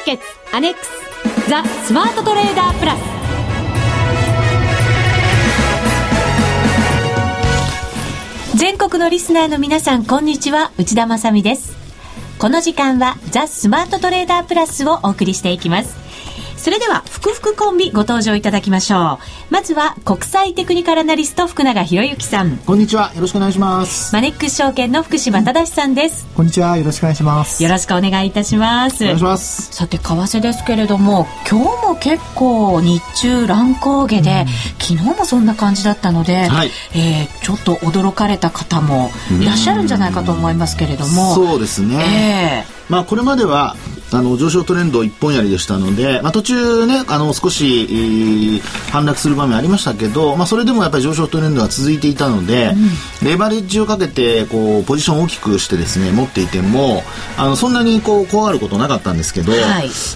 ーケッツアネックスザ・スマートトレーダープラス。全国のリスナーの皆さんこんにちは。内田まさです。この時間はザ・スマートトレーダープラスをお送りしていきます。それでは、ふくふくコンビご登場いただきましょう。まずは、国際テクニカルアナリスト、福永博之さん。こんにちは。よろしくお願いします。マネックス証券の福島正さんです。こんにちは。よろしくお願いします。よろしくお願いいたします。お願いします。さて、為替ですけれども、今日も結構日中乱高下で、うん、昨日もそんな感じだったので、はい、えー、ちょっと驚かれた方もいらっしゃるんじゃないかと思いますけれども。そうですね。えーまあ、これまではあの上昇トレンド一本やりでしたので、まあ、途中ねあの少し、えー、反落する場面ありましたけど、まあ、それでもやっぱり上昇トレンドが続いていたので、うん、レバレッジをかけてこうポジションを大きくしてですね持っていてもあのそんなにこう怖がることなかったんですけど、はい、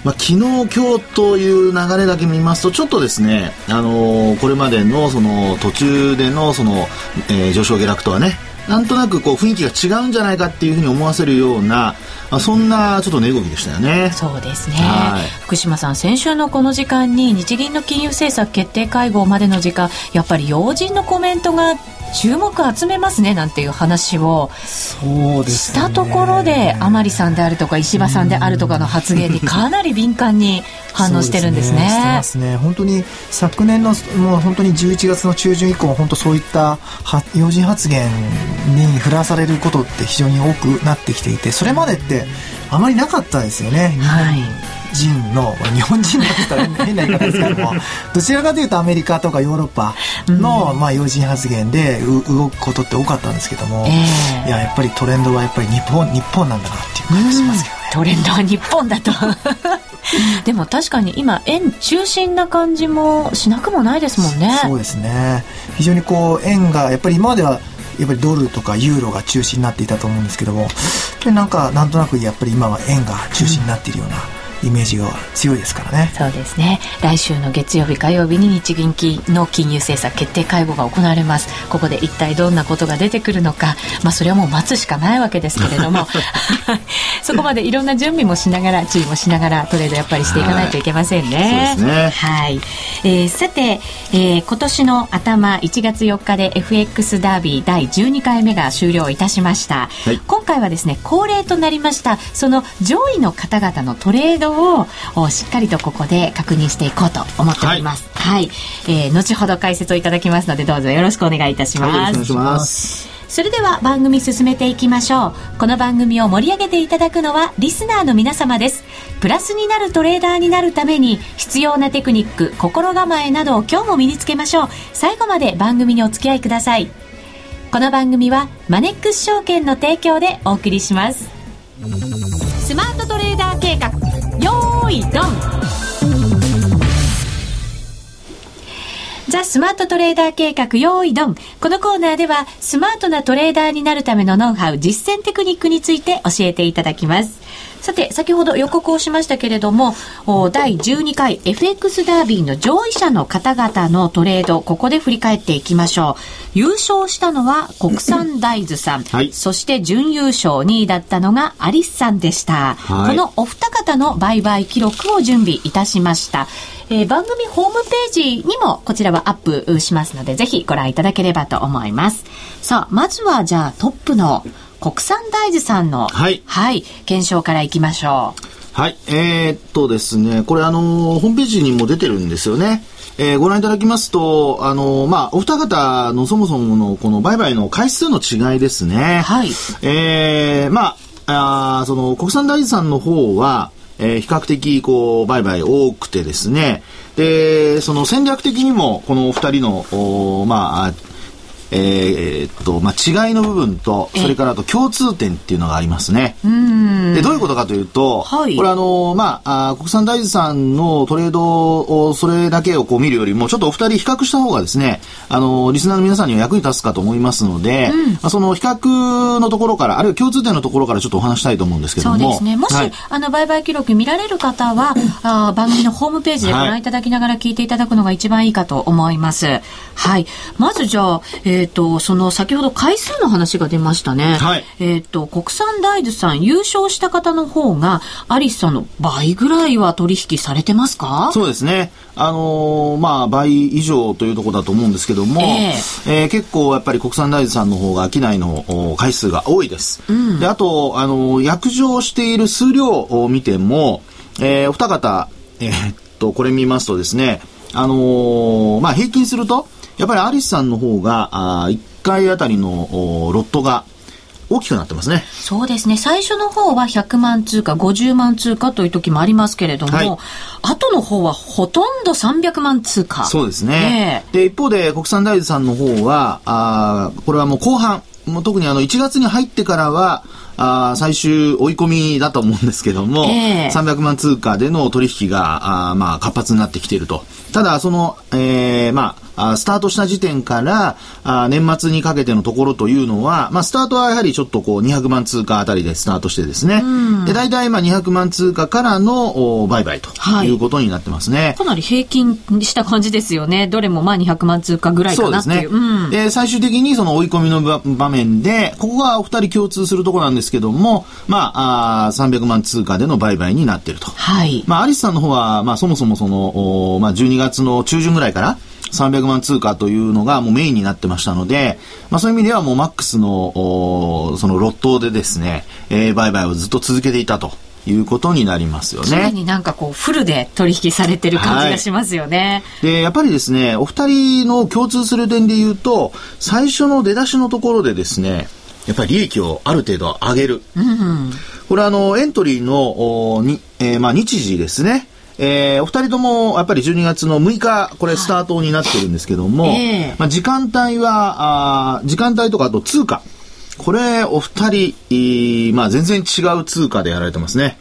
まあ、昨日今日という流れだけ見ますとちょっとですね、あのー、これまでのその途中でのその、えー、上昇下落とはねなんとなくこう雰囲気が違うんじゃないかっていうふうに思わせるような、まあ、そんなちょっと値動きでしたよね。そうですね、はい、福島さん先週のこの時間に日銀の金融政策決定会合までの時間やっぱり要人のコメントが注目集めますねなんていう話を。したところで甘利さんであるとか石破さんであるとかの発言にかなり敏感に反応してるんですね。してますね。本当に昨年のもう本当に11月の中旬以降本当そういった要人発言に振らされることって非常に多くなってきていてそれまでってあまりなかったですよね。はい人の日本人だったら変な言い方ですけどもどちらかというとアメリカとかヨーロッパの、まあ、要人発言で動くことって多かったんですけども、えー、いややっぱりトレンドはやっぱり日本日本なんだなっていう感じしますけどね。トレンドは日本だと。でも確かに今円中心な感じもしなくもないですもんね。そうですね。非常にこう円がやっぱり今まではやっぱりドルとかユーロが中心になっていたと思うんですけどもなんかなんとなくやっぱり今は円が中心になっているような、うんイメージが強いですからね。そうですね。来週の月曜日火曜日に日銀の金融政策決定会合が行われます。ここで一体どんなことが出てくるのか。まあそれはもう待つしかないわけですけれども。そこまでいろんな準備もしながら注意もしながらトレードやっぱりしていかないといけませんね、はい、そうですね。はい、えー、さて、えー、今年の頭1月4日で FX ダービー第12回目が終了いたしました、はい、今回はですね恒例となりましたその上位の方々のトレードをしっかりとここで確認していこうと思っております。はい、はい、えー、後ほど解説をいただきますのでどうぞよろしくお願いいたします。はい、よろしくお願いします。それでは番組進めていきましょう。この番組を盛り上げていただくのはリスナーの皆様です。プラスになるトレーダーになるために必要なテクニック、心構えなどを今日も身につけましょう。最後まで番組にお付き合いください。この番組はマネックス証券の提供でお送りします。トレーダー計画よーいドンザ・スマートトレーダー計画用意ドン。このコーナーではスマートなトレーダーになるためのノウハウ、実践テクニックについて教えていただきます。さて、先ほど予告をしましたけれども、第12回 FX ダービーの上位者の方々のトレード、ここで振り返っていきましょう。優勝したのは国産大豆さん、はい、そして準優勝2位だったのがアリスさんでした。はい、このお二方の売買記録を準備いたしました。えー、番組ホームページにもこちらはアップしますので、ぜひご覧いただければと思います。さあ、まずはじゃあトップの国産大豆さんの、はい、はい、検証からいきましょう。はい、えー、っとですね、これあのー、ホームページにも出てるんですよね。えー、ご覧いただきますと、あのー、まあ、お二方のそもそものこの売買の回数の違いですね。はい。えー、まあ、あその国産大豆さんの方は、えー、比較的こう売買多くてですねでその戦略的にもこのお二人のおまあえー、っと、まあ、違いの部分と、それからあと共通点っていうのがありますね。で、どういうことかというと、はい、これあの、まあ、あ国産大豆さんのトレードを、それだけをこう見るよりも、ちょっとお二人比較した方がですね、あの、リスナーの皆さんには役に立つかと思いますので、うん、まあ、その比較のところから、あるいは共通点のところからちょっとお話したいと思うんですけども。そうですね。もし、はい、あの、売買記録見られる方は、あ番組のホームページでご覧いただきながら聞いていただくのが一番いいかと思います。はい。まずじゃあ、ええっ、ー、と、その先ほど回数の話が出ましたね。はい。えっ、ー、と、国産大豆さん優勝した方の方が、アリスさんの倍ぐらいは取引されてますか？そうですね。あのー、まあ、倍以上というところだと思うんですけども、えー、えー、結構やっぱり国産大豆さんの方が商いの回数が多いです。うん、で、あと、あのー、約定している数量を見ても、えー、お二方、えー、っと、これ見ますとですね、あのー、まあ、平均すると、やっぱりアリスさんの方が、あ1回あたりのロットが大きくなってますね。そうですね。最初の方は100万通貨、50万通貨という時もありますけれども、はい、後の方はほとんど300万通貨。そうですね。で、一方で国産大豆さんの方は、あこれはもう後半、もう特にあの1月に入ってからは、あ最終追い込みだと思うんですけども、えー、300万通貨での取引があまあ活発になってきていると。ただ、その、えー、まあ、スタートした時点からあ年末にかけてのところというのは、まあ、スタートはやはりちょっとこう200万通貨あたりでスタートしてですね、で大体まあ200万通貨からの売買とい。うことになってますね、はい、かなり平均した感じですよね、どれもまあ200万通貨ぐらいかなっていう。そうですね、うん、で最終的にその追い込みの場面で、ここがお二人共通するところなんですけども、まあ、あ300万通貨での売買になっていると。はい。まあ、アリスさんの方は、まあ、そもそもその、まあ、12月の中旬ぐらいから、300万通貨というのがもうメインになってましたので、まあそういう意味ではもうマックスの、そのロットでですね、えー、売買をずっと続けていたと。いうことになりますよね。常になんかこうフルで取引されてる感じがしますよね。はい、で、やっぱりですね、お二人の共通する点で言うと、最初の出だしのところでですね、やっぱり利益をある程度上げる。うん、これはあの、エントリーの、にえー、まあ日時ですね。えー、お二人ともやっぱり12月の6日、これスタートになってるんですけども、はいえー、まあ、時間帯は、あ時間帯とかあと通貨。これ、お二人、まあ、全然違う通貨でやられてますね。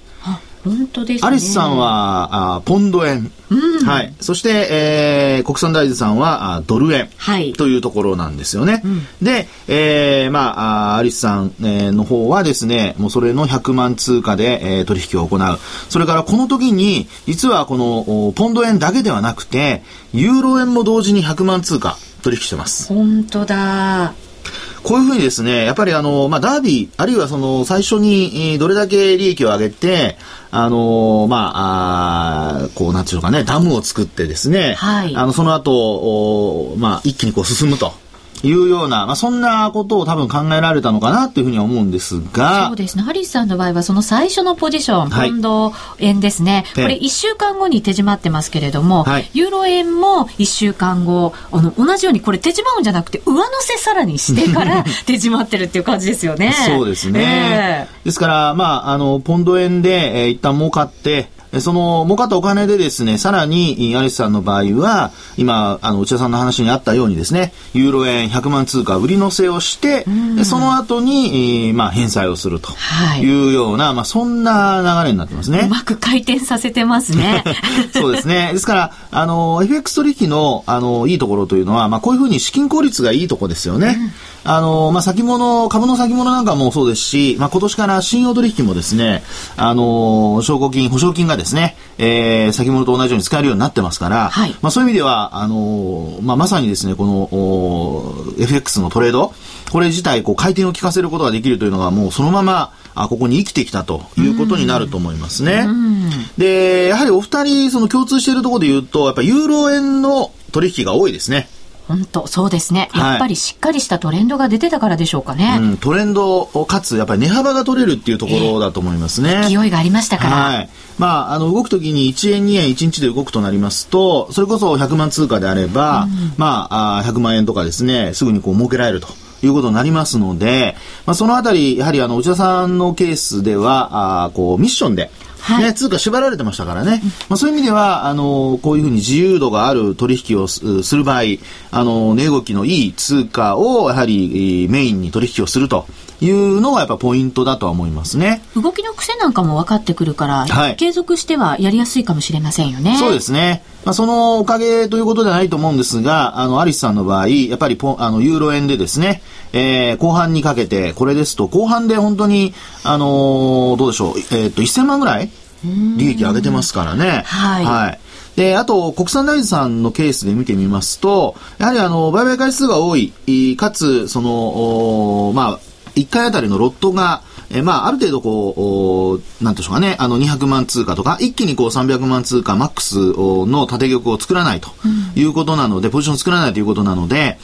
本当ですね。アリスさんは、あポンド円。うん、はい。そして、えー、国産大豆さんは、あドル円。はい。というところなんですよね。うん、で、えー、まあ、アリスさん、えー、の方はですね、もうそれの100万通貨で、えー、取引を行う。それからこの時に、実はこの、ポンド円だけではなくて、ユーロ円も同時に100万通貨取引してます。本当だ。こういうふうにですね、やっぱりあの、まあ、ダービー、あるいはその、最初に、どれだけ利益を上げて、あのまあ、あこう、なんていうかね、ダムを作ってですね、はい、あの、その後、まあ、一気にこう進むと。いうような、まあ、そんなことを多分考えられたのかなというふうには思うんですが。そうですね。ハリスさんの場合は、その最初のポジション、ポンド円ですね。これ1週間後に手締まってますけれども、はい、ユーロ円も1週間後、あの、同じようにこれ手締まうんじゃなくて、上乗せさらにしてから 手締まってるっていう感じですよね。そうですね。えー、ですから、まあ、あの、ポンド円で、えー、一旦儲かって、その儲かったお金でですね、さらに、アリスさんの場合は、今、あの、内田さんの話にあったようにですね、ユーロ円100万通貨売り乗せをして、でその後に、えー、まあ、返済をするというような、はい、まあ、そんな流れになってますね。うまく回転させてますね。そうですね。ですから、あの、FX 取引の、あの、いいところというのは、まあ、こういうふうに資金効率がいいところですよね。うんあの、まあ、先物、株の先物なんかもそうですし、まあ、今年から信用取引もですね、あの、証拠金、保証金がですね、えー、先物と同じように使えるようになってますから、はい、まあ、そういう意味では、あの、まあ、まさにですね、この、FX のトレード、これ自体、こう、回転を効かせることができるというのが、もうそのまま、あここに生きてきたということになると思いますね。で、やはりお二人、その共通しているところで言うと、やっぱユーロ円の取引が多いですね。本当そうですね、やっぱりしっかりしたトレンドが出てたからでしょうかね、うん、トレンドかつやっぱり値幅が取れるっていうところだと思いますね、えー、勢いがありましたから、はい。まあ、あの動くときに1円2円1日で動くとなりますとそれこそ100万通貨であれば、うん、まああ100万円とかですねすぐにこう儲けられるということになりますので、まあ、そのあたり、やはりあの、内田さんのケースでは、あこう、ミッションで、はい、ね、通貨縛られてましたからね。まあ、そういう意味では、あの、こういうふうに自由度がある取引をする場合、あの、値動きのいい通貨を、やはり、メインに取引をするというのがやっぱポイントだとは思いますね。動きの癖なんかも分かってくるから、はい、継続してはやりやすいかもしれませんよね。そうですね。まあ、そのおかげということではないと思うんですが、あの、アリスさんの場合、やっぱりポあの、ユーロ円でですね、えー、後半にかけて、これですと、後半で本当に、あのー、どうでしょう、えっ、ー、と、1000万ぐらい利益上げてますからね。はい。はい。で、あと、国産大豆さんのケースで見てみますと、やはりあの、売買回数が多い、かつ、その、まあ、1回あたりのロットが、えー、まあ、ある程度こう、なんでしょうかね、あの、200万通貨とか、一気にこう300万通貨マックスの縦玉を作らないということなので、うん、ポジションを作らないということなので、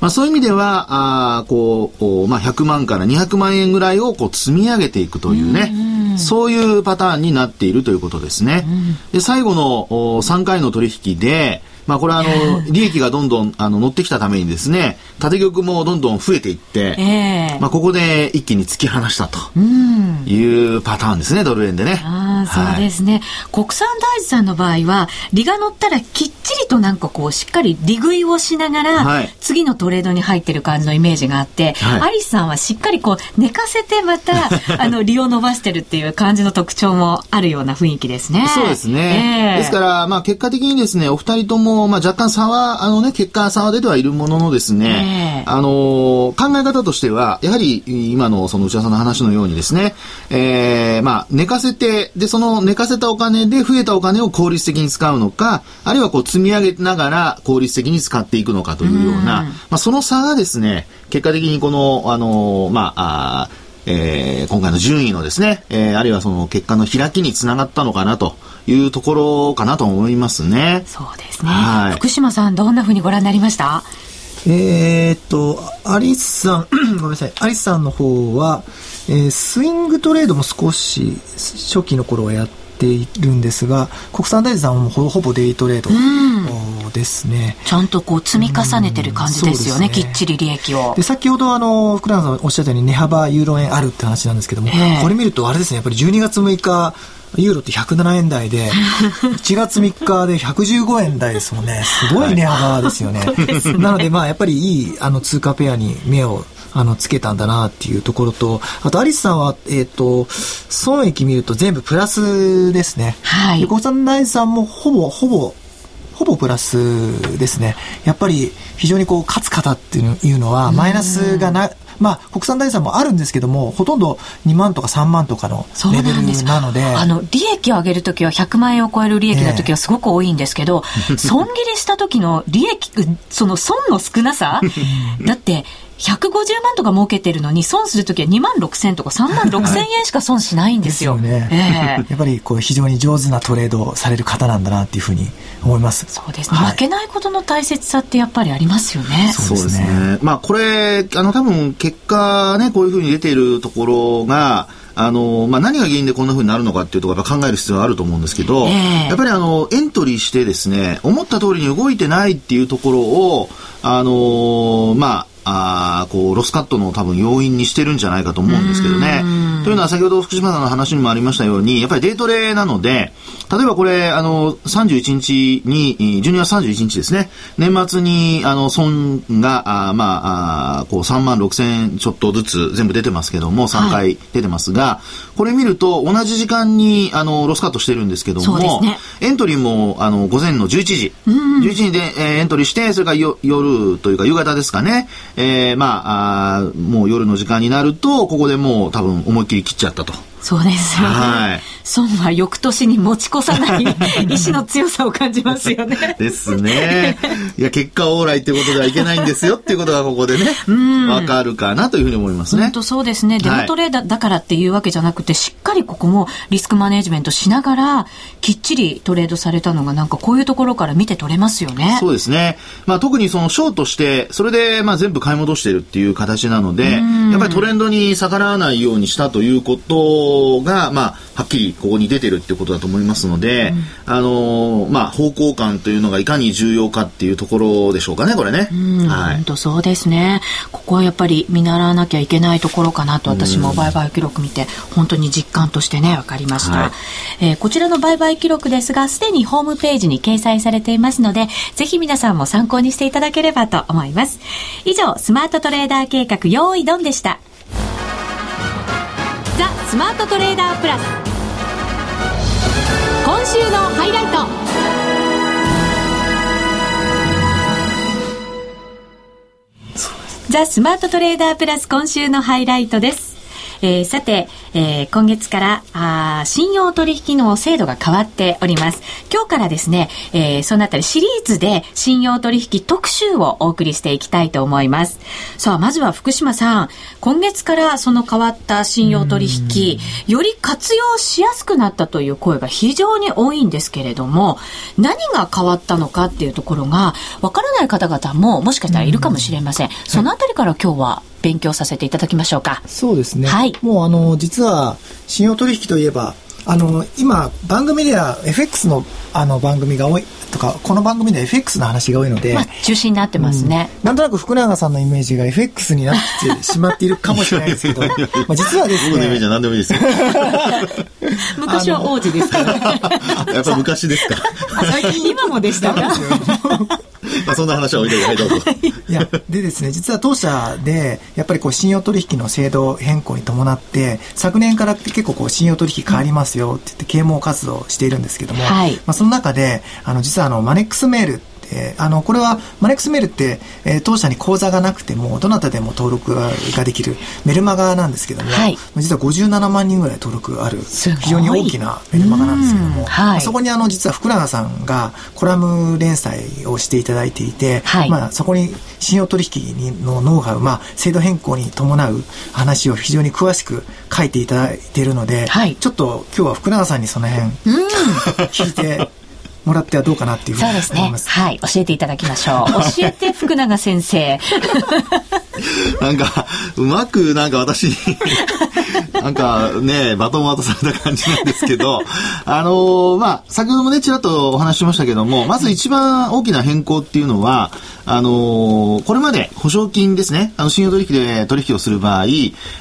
まあ、そういう意味では、あこう、まあ、100万から200万円ぐらいをこう積み上げていくというね、うん、そういうパターンになっているということですね。うん、で、最後の3回の取引で、まあこれはあの、利益がどんどんあの乗ってきたためにですね、縦玉もどんどん増えていって、えー、まあここで一気に突き放したというパターンですね、ドル円でね。あそうですね、はい、国産大豆さんの場合は、利が乗ったらきっちりとなんかこう、しっかり利食いをしながら、はい、次のトレードに入ってる感じのイメージがあって、はい、アリスさんはしっかりこう、寝かせてまた、あの、利を伸ばしてるっていう感じの特徴もあるような雰囲気ですね。そうですね。えー、ですから、まあ結果的にですね、お二人とも、まあ若干差は、あのね、結果差は出てはいるもののですね、えー、あの、考え方としては、やはり今のその内田さんの話のようにですね、えー、まあ寝かせて、で、その寝かせたお金で増えたお金を効率的に使うのか、あるいはこう積み上げながら効率的に使っていくのかというような、うまあその差がですね、結果的にこの、あの、まあ、あえー、今回の順位のですね、えー、あるいはその結果の開きにつながったのかなというところかなと思いますね。そうですね。はい、福島さん、どんなふうにご覧になりました？えー、っと、アリスさん、ごめんなさい、アリスさんの方は、えー、スイングトレードも少し初期の頃はやっているんですが、国産大豆さんはほほぼデイトレードですね。ちゃんとこう積み重ねてる感じですよね、ねきっちり利益を。で、先ほどあの、福永さんおっしゃったように値幅ユーロ円あるって話なんですけども、これ見るとあれですね、やっぱり12月6日、ユーロって107円台で、1月3日で115円台ですもんね。すごい値幅ですよ ね。なので、まあ、やっぱりいい、あの、通貨ペアに目をあの、つけたんだなっていうところと、あと、アリスさんは、えっ、ー、と、損益見ると全部プラスですね。はい。で、国産大さんもほぼ、ほぼ、ほぼプラスですね。やっぱり非常にこう勝つ方っていうのはマイナスがな、まあ、国産大豆もあるんですけども、ほとんど2万とか3万とかのレベルなので。あの、利益を上げるときは100万円を超える利益のときはすごく多いんですけど、えー、損切りした時の利益、その損の少なさ？だって、150万とか儲けてるのに損するときは2万6千とか3万6千円しか損しないんですよ。ですよね。えー、やっぱりこう非常に上手なトレードをされる方なんだなっていうふうに思います。そうですね、はい、負けないことの大切さってやっぱりありますよね。そうですね。まあこれ、あの多分結果ね、こういうふうに出ているところが、あの、まあ、何が原因でこんなふうになるのかっていうところ考える必要があると思うんですけど、えー、やっぱりあの、エントリーしてですね、思った通りに動いてないっていうところを、あの、まあ、あこうロスカットの多分要因にしてるんじゃないかと思うんですけどね。というのは先ほど福島さんの話にもありましたように、やっぱりデートレなので、例えばこれ、あの、31日に、12月31日ですね、年末に、あの、損が、あまあ、あこう3万6千円ちょっとずつ全部出てますけども、3回出てますが、はい、これ見ると同じ時間に、あの、ロスカットしてるんですけども、ね、エントリーも、あの、午前の11時、11時で、えー、エントリーして、それから夜というか夕方ですかね、えー、まああ、もう夜の時間になると、ここでもう多分思いっきり切っちゃったと。そうですよね。はい。損は翌年に持ち越さない 意志の強さを感じますよね。ですね。いや、結果オーライってことではいけないんですよっていうことがここでね、わかるかなというふうに思いますね。本当そうですね。デモトレーダーだからっていうわけじゃなくて、しっかりここもリスクマネジメントしながら、きっちりトレードされたのがなんかこういうところから見て取れますよね。そうですね。まあ特にそのショートして、それでまあ全部買い戻してるっていう形なので、やっぱりトレンドに逆らわないようにしたということが、まあはっきりここに出てるっていうことだと思いますので、うん、あのまあ、方向感というのがいかに重要かっていうところでしょうかね、これね。はい。本当そうですね。ここはやっぱり見習わなきゃいけないところかなと私も売買記録見て、本当に実感としてね、分かりました。はい、えー、こちらの売買記録ですが、すでにホームページに掲載されていますので、ぜひ皆さんも参考にしていただければと思います。以上、スマートトレーダー計画、用意ドンでした。ザ・スマートトレーダープラス今週のハイライト。ザ・スマートトレーダープラス今週のハイライトですえー、さて、えー、今月からあ信用取引の制度が変わっております。今日からですね、えー、そのあたりシリーズで信用取引特集をお送りしていきたいと思います。さあ、まずは福島さん、今月からその変わった信用取引、より活用しやすくなったという声が非常に多いんですけれども、何が変わったのかっていうところが、わからない方々ももしかしたらいるかもしれません。そのあたりから今日は勉強させていただきましょうか。そうですね。はい。もうあの、実は、信用取引といえば、あの、今、番組では FX のあの番組が多いとか、この番組で FX の話が多いので、まあ、中心になってますね、うん、なんとなく福永さんのイメージが FX になってしまっているかもしれないですけど、まあ実はですね。僕のイメージは何でもいいですよ。昔は王子ですから、ね、やっぱ昔ですか？最近今もでしたか？まあそんな話は置いといて、はい、どうぞ。いや、でですね、実は当社で、やっぱりこう、信用取引の制度変更に伴って、昨年から結構こう、信用取引変わりますよって言って、啓蒙活動しているんですけども、はい、まあその中で、あの、実はあの、マネックスメールえあの、これは、マネックスメールって、えー、当社に口座がなくても、どなたでも登録ができるメルマガなんですけども、はい、実は57万人ぐらい登録ある、非常に大きなメルマガなんですけども、はい、そこにあの、実は福永さんがコラム連載をしていただいていて、はい、まあ、そこに信用取引のノウハウ、まあ、制度変更に伴う話を非常に詳しく書いていただいているので、ちょっと今日は福永さんにその辺、聞いて、もらってはどうかなっていうふうに思います。そうですね。はい。教えていただきましょう。教えて、福永先生。なんか、うまくなんか私になんかね、バトン渡された感じなんですけど、あのー、まあ、先ほどもね、ちらっとお話ししましたけども、まず一番大きな変更っていうのは、あのー、これまで保証金ですね、あの、信用取引で取引をする場合、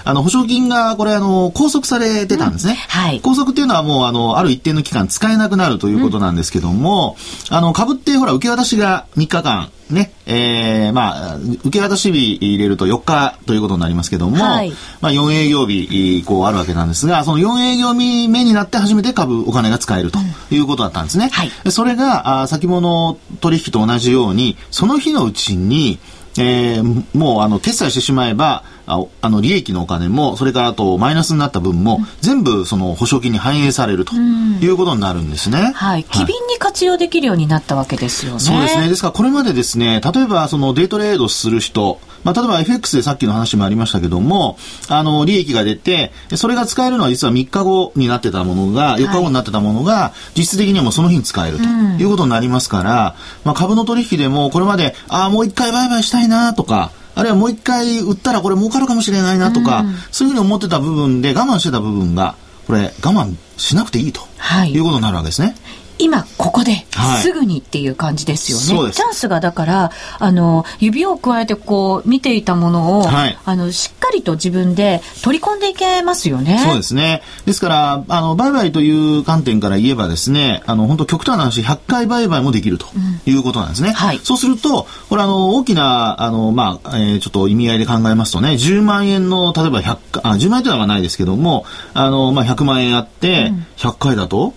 あの、保証金が、これ、あの、拘束されてたんですね。うん、はい。拘束っていうのはもう、あの、ある一定の期間使えなくなるということなんですけども、うん、あの、株ってほら、受け渡しが3日間、ね、えー、まあ、受け渡し日入れると4日ということになりますけども、はい、まあ、4営業日、こうあるわけなんですが、その4営業日目になって初めて株、お金が使えるということだったんですね。うんはい、それが、あ先物取引と同じように、その日のうちに、えー、もうあの決済してしまえばああの利益のお金もそれからあとマイナスになった分も、全部その保証金に反映されるということになるんですね。はい、機敏に活用できるようになったわけですよね。そうですね。ですからこれまでですね、例えばそのデイトレードする人、まあ、例えば FX でさっきの話もありましたけども、あの、利益が出て、それが使えるのは実は3日後になってたものが、4日後になってたものが、実質的にはもうその日に使えるということになりますから、まあ、株の取引でもこれまで、ああ、もう一回売買したいなとか、あるいはもう一回売ったらこれ儲かるかもしれないなとか、うん、そういうふうに思ってた部分で我慢してた部分が、これ我慢しなくていいと、はい、いうことになるわけですね。今ここで、すぐにっていう感じですよね。チャンスがだから、あの、指を加えてこう見ていたものを、はい、あの、しっかりと自分で取り込んでいけますよね。そうですね。ですから、あの、売買という観点から言えばですね、あの、本当極端な話、100回売買もできるということなんですね。うん、はい。そうすると、これあの、大きな、あの、まあ、えー、ちょっと意味合いで考えますとね、10万円の、例えば100、あ、10万円というのはないですけども、あの、まあ、100万円あって、100回だと、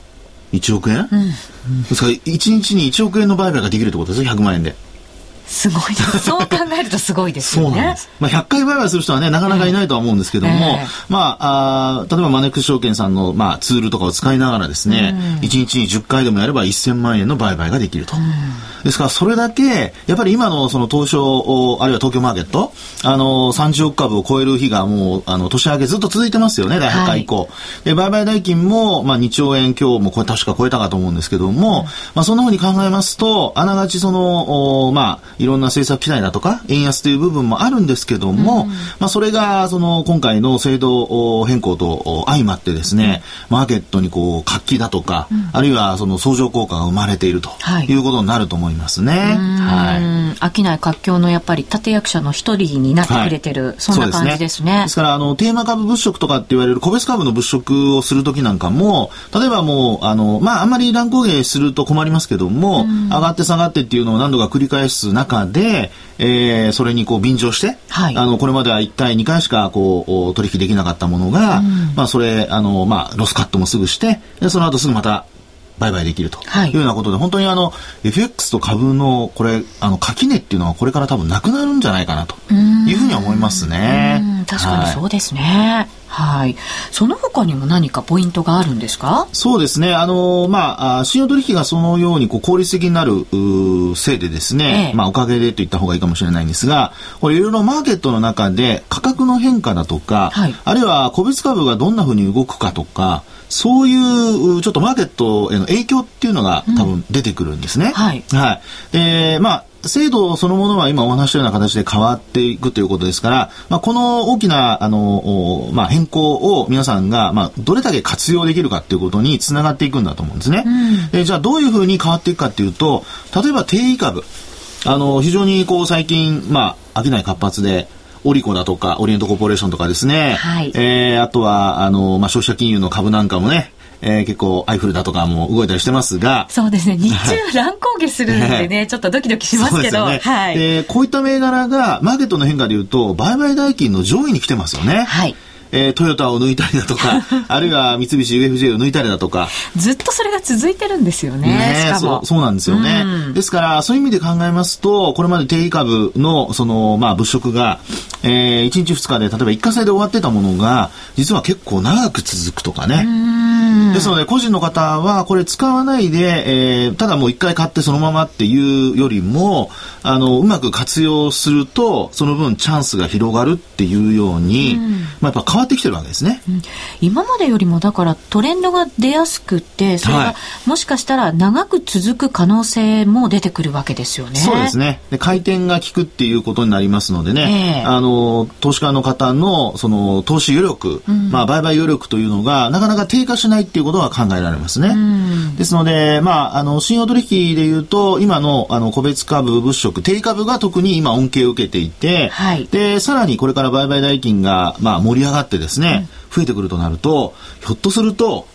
1億円、うん、ですか。ら1日に1億円の売買ができるってことですよ100万円で。すごい そう考えるとすごいですよね。そうなんです。まあ、100回売買する人はね、なかなかいないとは思うんですけども、えー、まああ、例えばマネックス証券さんの、まあ、ツールとかを使いながらですね、うん、1日に10回でもやれば1000万円の売買ができると。うんですから、それだけ、やっぱり今のその東証、あるいは東京マーケット、あの、30億株を超える日がもう、あの、年明けずっと続いてますよね、第8回以降。はい、で、売買代金も、まあ、2兆円今日もこれ確か超えたかと思うんですけども、うん、まあ、そんなふうに考えますと、あながちその、まあ、いろんな政策期待だとか、円安という部分もあるんですけども、うん、まあ、それが、その、今回の制度変更と相まってですね、うん、マーケットにこう、活気だとか、あるいはその相乗効果が生まれているということになると思います。ね。はい。商い活況のやっぱり立役者の一人になってくれてる、はい、そんな感じですね。です、ね,、からあのテーマ株物色とかって言われる個別株の物色をするときなんかも、例えばもうあのまああんまり乱高下すると困りますけども、上がって下がってっていうのを何度か繰り返す中で、えー、それにこう便乗して、はい、あのこれまでは1回2回しかこう取引できなかったものが、まあそれあのまあロスカットもすぐしてでその後すぐまた売買できるとい。うようなことで、はい、本当にあの FX と株のこれあの垣根っていうのはこれから多分なくなるんじゃないかなというふうに思いますね。確かにそうですね。はいはい。その他にも何かポイントがあるんですか？そうですね。あの、まあ、信用取引がそのようにこう効率的になるせいでですね、ええ、まあ、おかげでと言った方がいいかもしれないんですが、これいろいろマーケットの中で価格の変化だとか、はい、あるいは個別株がどんなふうに動くかとか、そういうちょっとマーケットへの影響っていうのが多分出てくるんですね。うん、はい。はい。で、まあ、制度そのものは今お話したような形で変わっていくということですから、まあ、この大きなあの、まあ、変更を皆さんが、まあ、どれだけ活用できるかということにつながっていくんだと思うんですね。うん、じゃあどういうふうに変わっていくかというと例えば定位株あの非常にこう最近、まあ、商い活発でオリコだとか、オリエントコーポレーションとかですね。はい。えー、あとは、あの、まあ、消費者金融の株なんかもね、えー、結構アイフルだとかも動いたりしてますが。そうですね。日中乱高下するんでね、ちょっとドキドキしますけど。ね、はい。で、こういった銘柄がマーケットの変化でいうと、売買代金の上位に来てますよね。はい。えー、トヨタを抜いたりだとか、あるいは三菱 UFJ を抜いたりだとか。ずっとそれが続いてるんですよね。ねそう。そうなんですよね、うん。ですから、そういう意味で考えますと、これまで定位株の、その、まあ、物色が、えー、1日2日で、例えば一過性で終わってたものが、実は結構長く続くとかね。ですので、個人の方は、これ使わないで、えー、ただもう一回買ってそのままっていうよりも、あの、うまく活用すると、その分チャンスが広がるっていうように、まあ、やっぱ変わってきてるわけですね、うん、今までよりもだからトレンドが出やすくてそれがもしかしたら長く続く可能性も出てくるわけですよね。そうですね。で回転が効くっていうことになりますのでね、えー、あの投資家の方のその投資余力、うん、まあ、売買余力というのがなかなか低下しないっていうことは考えられますね。うん、ですので、まあ、あの信用取引でいうと今のあの個別株物色定株が特に今恩恵を受けていて、はい、でさらにこれから売買代金が、まあ、盛り上がってですね、増えてくるとなると、ひょっとすると、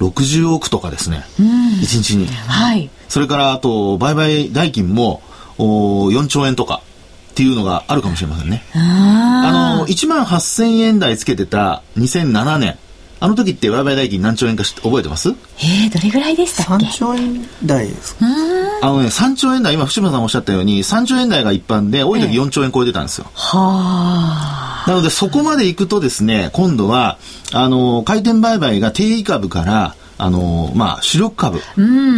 60億とかですね、うん、1日に。はい。それから、あと、売買代金も、お4兆円とかっていうのがあるかもしれませんね。あの、1万8000円台つけてた2007年、あの時って売買代金何兆円か覚えてます？えー、どれぐらいでしたっけ ?3 兆円台ですか？あのね、3兆円台、今、福島さんおっしゃったように、3兆円台が一般で、多い時4兆円超えてたんですよ。は、あ、なので、そこまで行くとですね、今度は、あの、回転売買が定位株から、あの、まあ、主力株、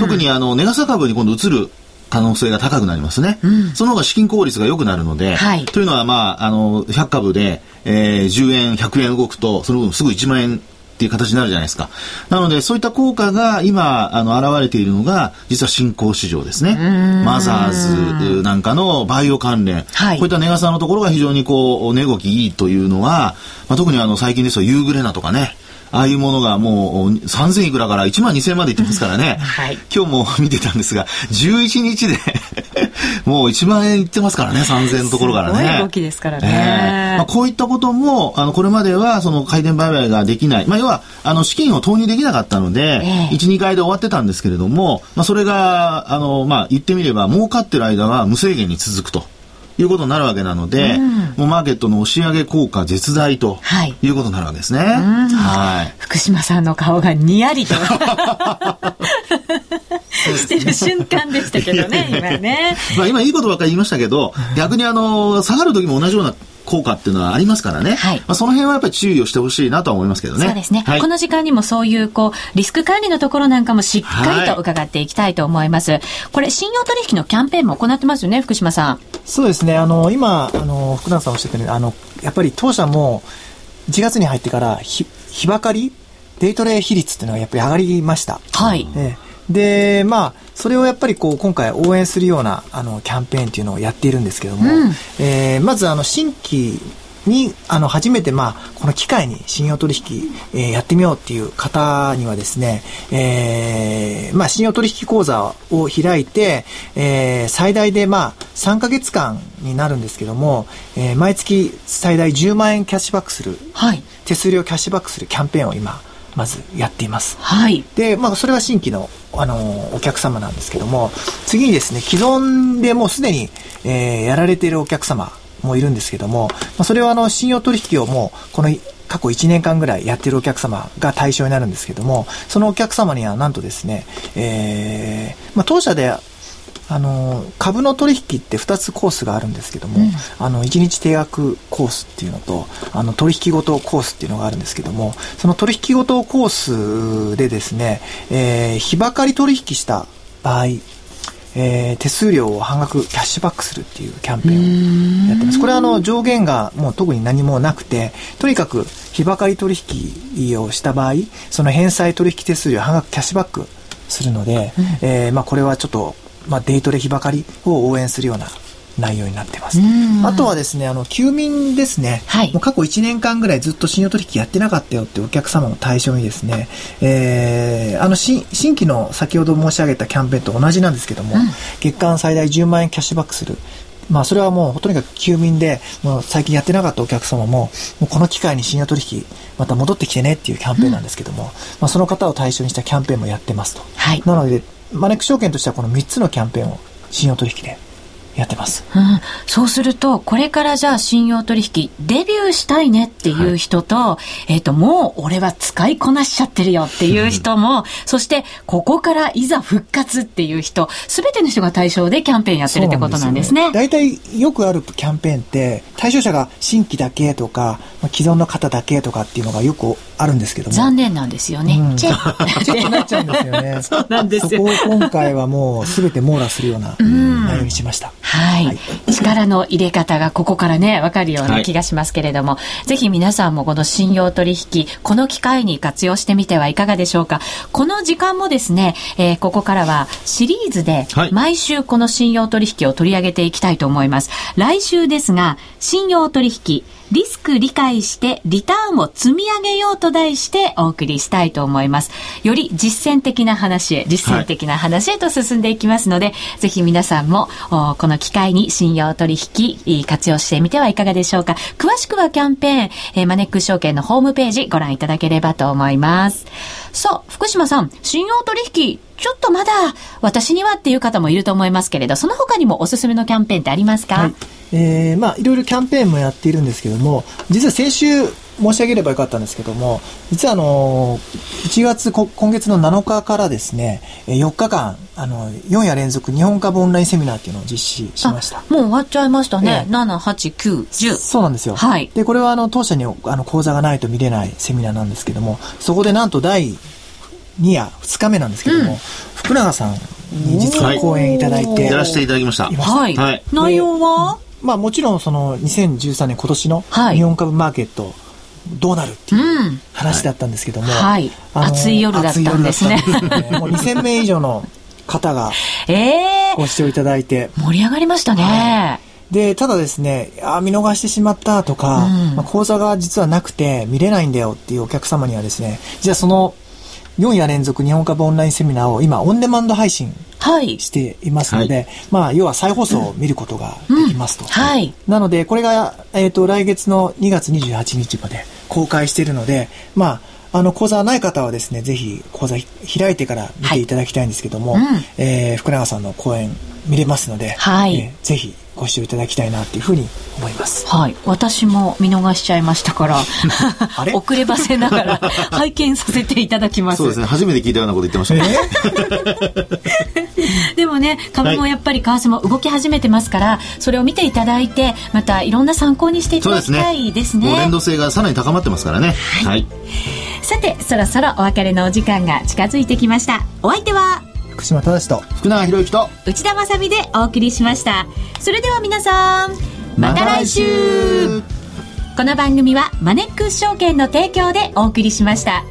特にあの、ネガサ株に今度移る可能性が高くなりますね。うん、その方が資金効率が良くなるので、はい、というのは、まあ、あの、100株で、えー、10円、100円動くと、その分すぐ1万円っていう形になるじゃないですか。なので、そういった効果が今、あの、現れているのが、実は新興市場ですね。マザーズなんかのバイオ関連。はい、こういった値傘のところが非常にこう、値動きいいというのは、まあ、特にあの、最近ですと、ユーグレナとかね、ああいうものがもう3000いくらから1万2000円までいってますからね。はい、今日も見てたんですが、11日でもう1万円いってますからね、3000円のところからね。すごい動きですからね。えー、まあ、こういったことも、あの、これまではその回転売買ができない。まあ、要は、あの、資金を投入できなかったので、えー、1、2回で終わってたんですけれども、まあ、それが、あの、まあ、言ってみれば、儲かってる間は無制限に続くと。いうことになるわけなので、うん、もうマーケットの押し上げ効果絶大ということになるわけですね。はい。福島さんの顔がにやりと してる瞬間でしたけどね、今ね。まあ今いいことばっかり言いましたけど、逆にあの、下がる時も同じような効果っていうのはありますからね。はい。まあ、その辺はやっぱり注意をしてほしいなとは思いますけどね。そうですね。はい、この時間にもそういう、こう、リスク管理のところなんかもしっかりと伺っていきたいと思います。はい、これ、信用取引のキャンペーンも行ってますよね、福島さん。そうですね。あの、今、あの、福田さんおっしゃったように、あの、やっぱり当社も、1月に入ってから、日、日ばかりデイトレ比率っていうのはやっぱり上がりました。はい。えーで、まあ、それをやっぱりこう、今回応援するような、あの、キャンペーンっていうのをやっているんですけども、うん、えー、まず、あの、新規に、あの、初めて、まあ、この機会に信用取引、えー、やってみようっていう方にはですね、えー、まあ、信用取引講座を開いて、えー、最大で、まあ、3ヶ月間になるんですけども、えー、毎月最大10万円キャッシュバックする、はい、手数料キャッシュバックするキャンペーンを今、まずやっています。はい。で、まあ、それは新規の、あの、お客様なんですけども、次にですね、既存でもうすでに、えー、やられているお客様もいるんですけども、まあ、それはあの、信用取引をもう、この過去1年間ぐらいやってるお客様が対象になるんですけども、そのお客様にはなんとですね、えー、まあ、当社であの株の取引って2つコースがあるんですけども、うん、あの1日定額コースっていうのとあの取引ごとコースっていうのがあるんですけどもその取引ごとコースでですね、えー、日ばかり取引した場合えー、手数料を半額キャッシュバックするっていうキャンペーンをやってます。これはあの上限がもう特に何もなくて、とにかく日ばかり取引をした場合、その返済取引手数料半額キャッシュバックするので、うん、えー、まあこれはちょっと、まあデイトレ日ばかりを応援するような内容になってます。あとはですね、あの、休眠ですね。はい、もう過去1年間ぐらいずっと信用取引やってなかったよってお客様の対象にですね、えー、あの、新規の先ほど申し上げたキャンペーンと同じなんですけども、うん、月間最大10万円キャッシュバックする。まあ、それはもう、とにかく休眠で、もう最近やってなかったお客様も、もうこの機会に信用取引、また戻ってきてねっていうキャンペーンなんですけども、うん、まあ、その方を対象にしたキャンペーンもやってますと。はい。なので、マネック証券としてはこの3つのキャンペーンを信用取引でやってます、うん、そうするとこれからじゃあ信用取引デビューしたいねっていう人とはい、えっ、ー、ともう俺は使いこなしちゃってるよっていう人も、そしてここからいざ復活っていう人すべての人が対象でキャンペーンやってるってことなんですね。大体、ね、よくあるキャンペーンって対象者が新規だけとか既存の方だけとかっていうのがよくあるんですけども。残念なんですよね、うん、チェッチェック なっちゃうんですよね。そうなんですよ。そこを今回はもうすべて網羅するような内容にしました、はい、はい、力の入れ方がここからね、わかるような気がしますけれども、はい、ぜひ皆さんもこの信用取引、この機会に活用してみてはいかがでしょうか。この時間もですね、えー、ここからはシリーズで、毎週この信用取引を取り上げていきたいと思います。来週ですが、信用取引、リスク理解してリターンを積み上げようと題してお送りしたいと思います。より実践的な話へ、実践的な話へと進んでいきますので、はい、ぜひ皆さんもこの機会に信用取引活用してみてはいかがでしょうか。詳しくはキャンペーン、えー、マネックス証券のホームページご覧いただければと思います。さあ、福島さん、信用取引ちょっとまだ私にはっていう方もいると思いますけれど、その他にもおすすめのキャンペーンってありますか、はいえー、まあ、いろいろキャンペーンもやっているんですけども、実は先週申し上げればよかったんですけども、実はあの、1月、今月の7日からですね、4日間、あの、4夜連続日本株オンラインセミナーっていうのを実施しました。もう終わっちゃいましたね。えー、7、8、9、10。そうなんですよ。はい。で、これはあの、当社にあの講座がないと見れないセミナーなんですけども、そこでなんと第2夜、2日目なんですけども、うん、福永さんに実は講演いただいて、やらせていただきました。はい。はい、内容は？まあもちろんその2013年今年の日本株マーケット、どうなるっていう話だったんですけども、うん、はい、暑い夜だったんですね。すね。もう2000名以上の方がご視聴いただいて、えー、盛り上がりましたね。はい。で、ただですね、あ見逃してしまったとか、うん、まあ、講座が実はなくて見れないんだよっていうお客様にはですね、じゃあその4夜連続日本株オンラインセミナーを今オンデマンド配信していますので、はい、まあ、要は再放送を見ることができますと。うん。うん、はい。なので、これが、えっ、ー、と、来月の2月28日まで公開しているので、まあ、あの、講座はない方はですね、ぜひ講座開いてから見ていただきたいんですけども、はい。うん、えー、福永さんの講演見れますので、はい、えー、ぜひご視聴いただきたいなっていうふうに思います。はい。私も見逃しちゃいましたから、遅ればせながら 拝見させていただきます。そうですね。初めて聞いたようなこと言ってましたね。でもね、株もやっぱり為替も動き始めてますから、それを見ていただいて、またいろんな参考にしていただきたいですね。すね連動性がさらに高まってますからね。はい。はい、さて、そろそろお別れのお時間が近づいてきました。お相手は、福島正と福永博之と内田まさでお送りしました。それでは皆さんまた来週。この番組はマネックス証券の提供でお送りしました。